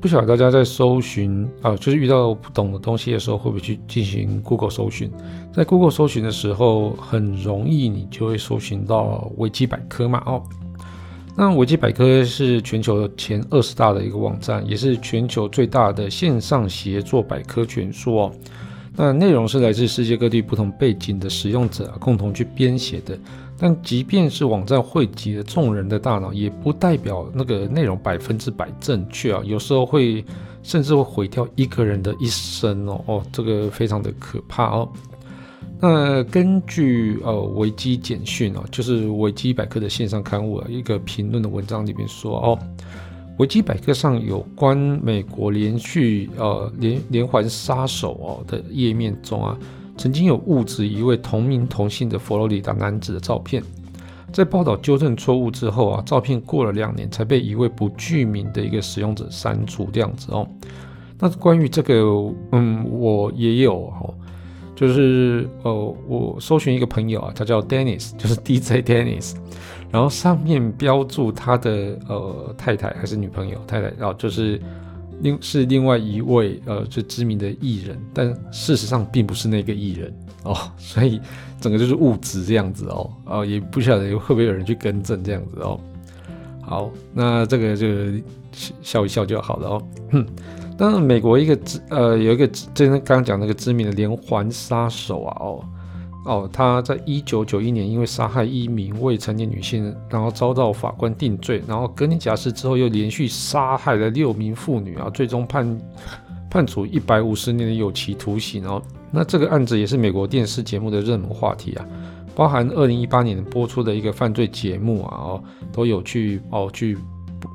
不晓得大家在搜寻啊，就是遇到不懂的东西的时候，会不会去进行 Google 搜寻？在 Google 搜寻的时候，很容易你就会搜寻到维基百科嘛。哦，那维基百科是全球前二十大的一个网站，也是全球最大的线上协作百科全书哦。那内容是来自世界各地不同背景的使用者，共同去编写的。但即便是网站汇集了众人的大脑，也不代表那个内容百分之百正确啊。有时候会甚至会毁掉一个人的一生哦哦，这个非常的可怕哦。那根据呃维基简讯哦，就是维基百科的线上刊物啊，一个评论的文章里面说哦。维基百科上有关美国连续呃连连环杀手哦的页面中啊，曾经有误植一位同名同姓的佛罗里达男子的照片，在报道纠正错误之后啊，照片过了两年才被一位不具名的一个使用者删除这样子哦。那关于这个，嗯，我也有哦，就是呃，我搜寻一个朋友啊，他叫 Dennis，就是 DJ Dennis。然后上面标注他的呃太太还是女朋友太太，然后就是另是另外一位呃最知名的艺人，但事实上并不是那个艺人哦，所以整个就是误指这样子哦，哦也不晓得会不会有人去更正这样子哦。好，那这个就笑一笑就好了哦。哼，当然美国一个知呃有一个就刚刚讲那个知名的连环杀手啊哦。哦，他在一九九一年因为杀害一名未成年女性，然后遭到法官定罪，然后隔年假释之后又连续杀害了六名妇女啊，最终判判处一百五十年的有期徒刑哦。那这个案子也是美国电视节目的热门话题啊，包含二零一八年播出的一个犯罪节目啊，哦，都有去哦去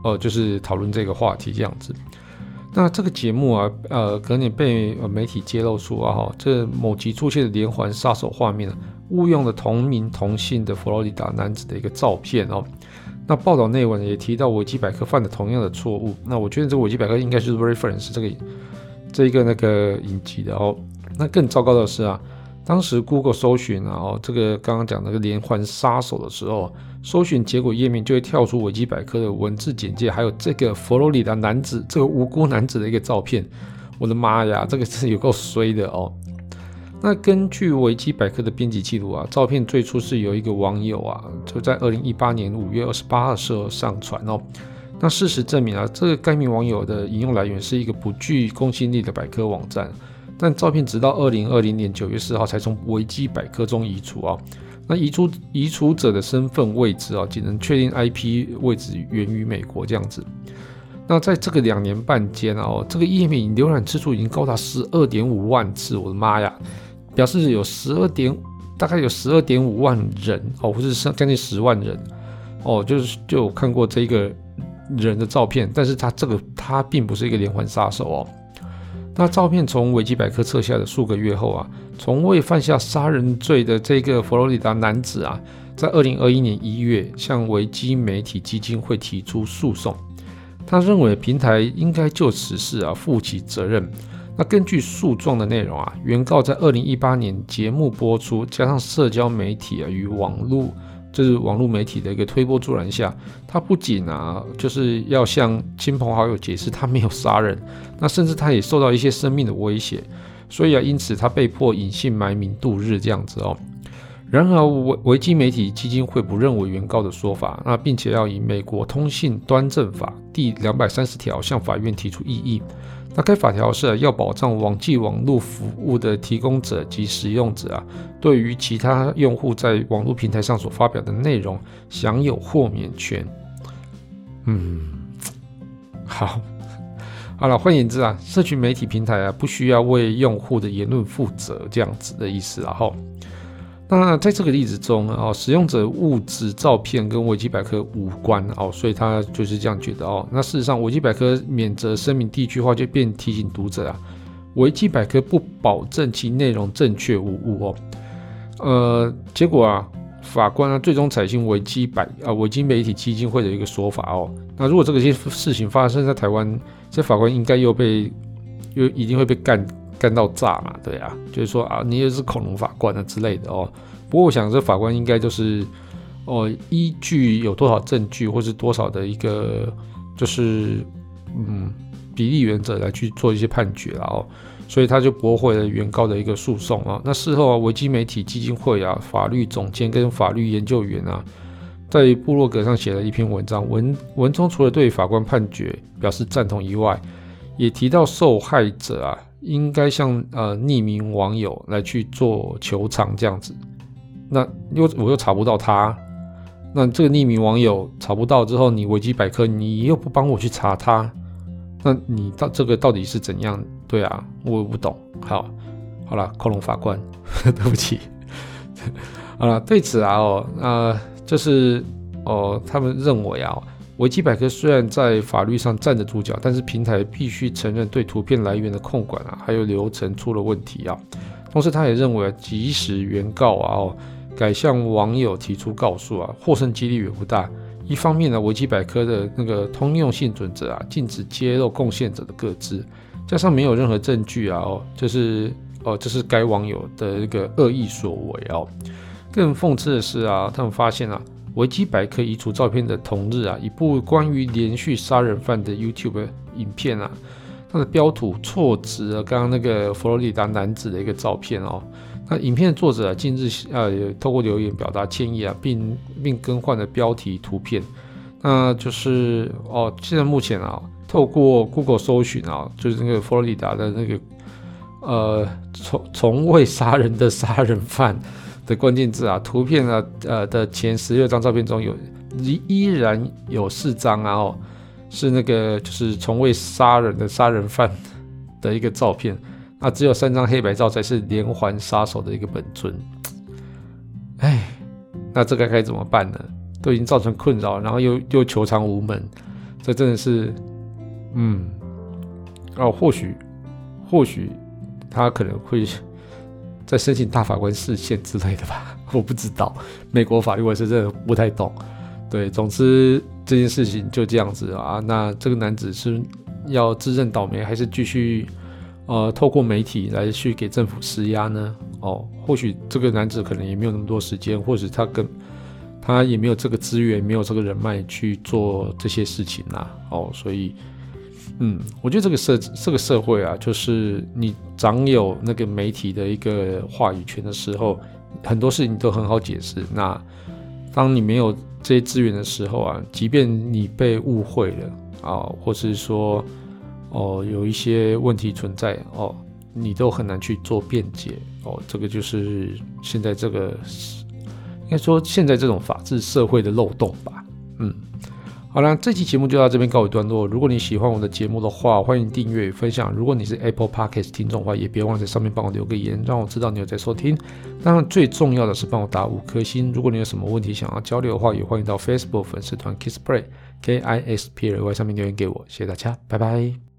呃就是讨论这个话题这样子。那这个节目啊，呃，可能被媒体揭露出啊，哈，这某集出现的连环杀手画面啊，误用了同名同姓的佛罗里达男子的一个照片哦。那报道内文也提到维基百科犯了同样的错误。那我觉得这个维基百科应该是 reference 这个这一个那个影集的哦。那更糟糕的是啊。当时 Google 搜寻啊，哦，这个刚刚讲那个连环杀手的时候，搜寻结果页面就会跳出维基百科的文字简介，还有这个佛罗里达男子这个无辜男子的一个照片。我的妈呀，这个是有够衰的哦。那根据维基百科的编辑记录啊，照片最初是有一个网友啊，就在二零一八年五月二十八号时候上传哦。那事实证明啊，这个该名网友的引用来源是一个不具公信力的百科网站。但照片直到二零二零年九月四号才从维基百科中移除啊，那移除移除者的身份位置啊，仅能确定 IP 位置源于美国这样子。那在这个两年半间啊，这个页面浏览次数已经高达十二点五万次，我的妈呀！表示有十二点，大概有十二点五万人哦，或是将近十万人哦，就是就看过这个人的照片，但是他这个他并不是一个连环杀手哦。那照片从维基百科撤下的数个月后啊，从未犯下杀人罪的这个佛罗里达男子啊，在二零二一年一月向维基媒体基金会提出诉讼。他认为平台应该就此事啊负起责任。那根据诉状的内容啊，原告在二零一八年节目播出，加上社交媒体啊与网络。这是网络媒体的一个推波助澜下，他不仅啊，就是要向亲朋好友解释他没有杀人，那甚至他也受到一些生命的威胁，所以啊，因此他被迫隐姓埋名度日这样子哦。然而维维基媒体基金会不认为原告的说法，那并且要以美国通信端正法第两百三十条向法院提出异议。那该法条是要保障网际网络服务的提供者及使用者啊，对于其他用户在网络平台上所发表的内容享有豁免权。嗯，好，好了，换言之啊，社群媒体平台啊，不需要为用户的言论负责，这样子的意思啊，哈。那在这个例子中啊，使用者物质照片跟维基百科无关哦，所以他就是这样觉得哦。那事实上，维基百科免责声明第一句话就便提醒读者啊，维基百科不保证其内容正确无误哦。呃，结果啊，法官呢、啊、最终采信维基百啊维基媒体基金会的一个说法哦。那如果这个些事情发生在台湾，这法官应该又被又一定会被干干到炸嘛？对啊，就是说啊，你也是恐龙法官啊之类的哦。不过我想这法官应该就是哦，依据有多少证据或是多少的一个就是嗯比例原则来去做一些判决了哦。所以他就驳回了原告的一个诉讼啊。那事后啊，维基媒体基金会啊，法律总监跟法律研究员啊，在部落格上写了一篇文章，文文中除了对法官判决表示赞同以外，也提到受害者啊，应该向呃匿名网友来去做球场这样子。那又我又查不到他，那这个匿名网友查不到之后，你维基百科你又不帮我去查他。那你到这个到底是怎样？对啊，我不懂。好，好了，恐龙法官，对不起。好了，对此啊，哦，呃，就是哦，他们认为啊，维基百科虽然在法律上站得住脚，但是平台必须承认对图片来源的控管啊，还有流程出了问题啊。同时，他也认为，即使原告啊，哦，改向网友提出告诉啊，获胜几率也不大。一方面呢，维基百科的那个通用性准则啊，禁止揭露贡献者的个资，加上没有任何证据啊，哦，就是哦，这是该网友的一个恶意所为哦。更讽刺的是啊，他们发现啊，维基百科移除照片的同日啊，一部关于连续杀人犯的 YouTube 影片啊，它的标图错植了刚刚那个佛罗里达男子的一个照片哦。那影片的作者啊，近日啊也透过留言表达歉意啊，并并更换了标题图片。那就是哦，现在目前啊，透过 Google 搜寻啊，就是那个佛罗里达的那个呃从从未杀人的杀人犯的关键字啊，图片啊呃的前十六张照片中有依依然有四张啊哦，是那个就是从未杀人的杀人犯的一个照片。那只有三张黑白照才是连环杀手的一个本尊，哎，那这个该怎么办呢？都已经造成困扰，然后又又求偿无门，这真的是，嗯，哦，或许或许他可能会再申请大法官释宪之类的吧，我不知道，美国法律我是真的不太懂。对，总之这件事情就这样子啊。那这个男子是要自认倒霉，还是继续？呃，透过媒体来去给政府施压呢？哦，或许这个男子可能也没有那么多时间，或者他跟他也没有这个资源，没有这个人脉去做这些事情呐。哦，所以，嗯，我觉得这个社这个社会啊，就是你掌有那个媒体的一个话语权的时候，很多事情你都很好解释。那当你没有这些资源的时候啊，即便你被误会了啊，或是说。哦，有一些问题存在哦，你都很难去做辩解哦。这个就是现在这个，应该说现在这种法治社会的漏洞吧。嗯，好了，这期节目就到这边告一段落。如果你喜欢我的节目的话，欢迎订阅分享。如果你是 Apple Podcast 听众的话，也别忘在上面帮我留个言，让我知道你有在收听。当然，最重要的是帮我打五颗星。如果你有什么问题想要交流的话，也欢迎到 Facebook 粉丝团 Kisplay K I S P L Y 上面留言给我。谢谢大家，拜拜。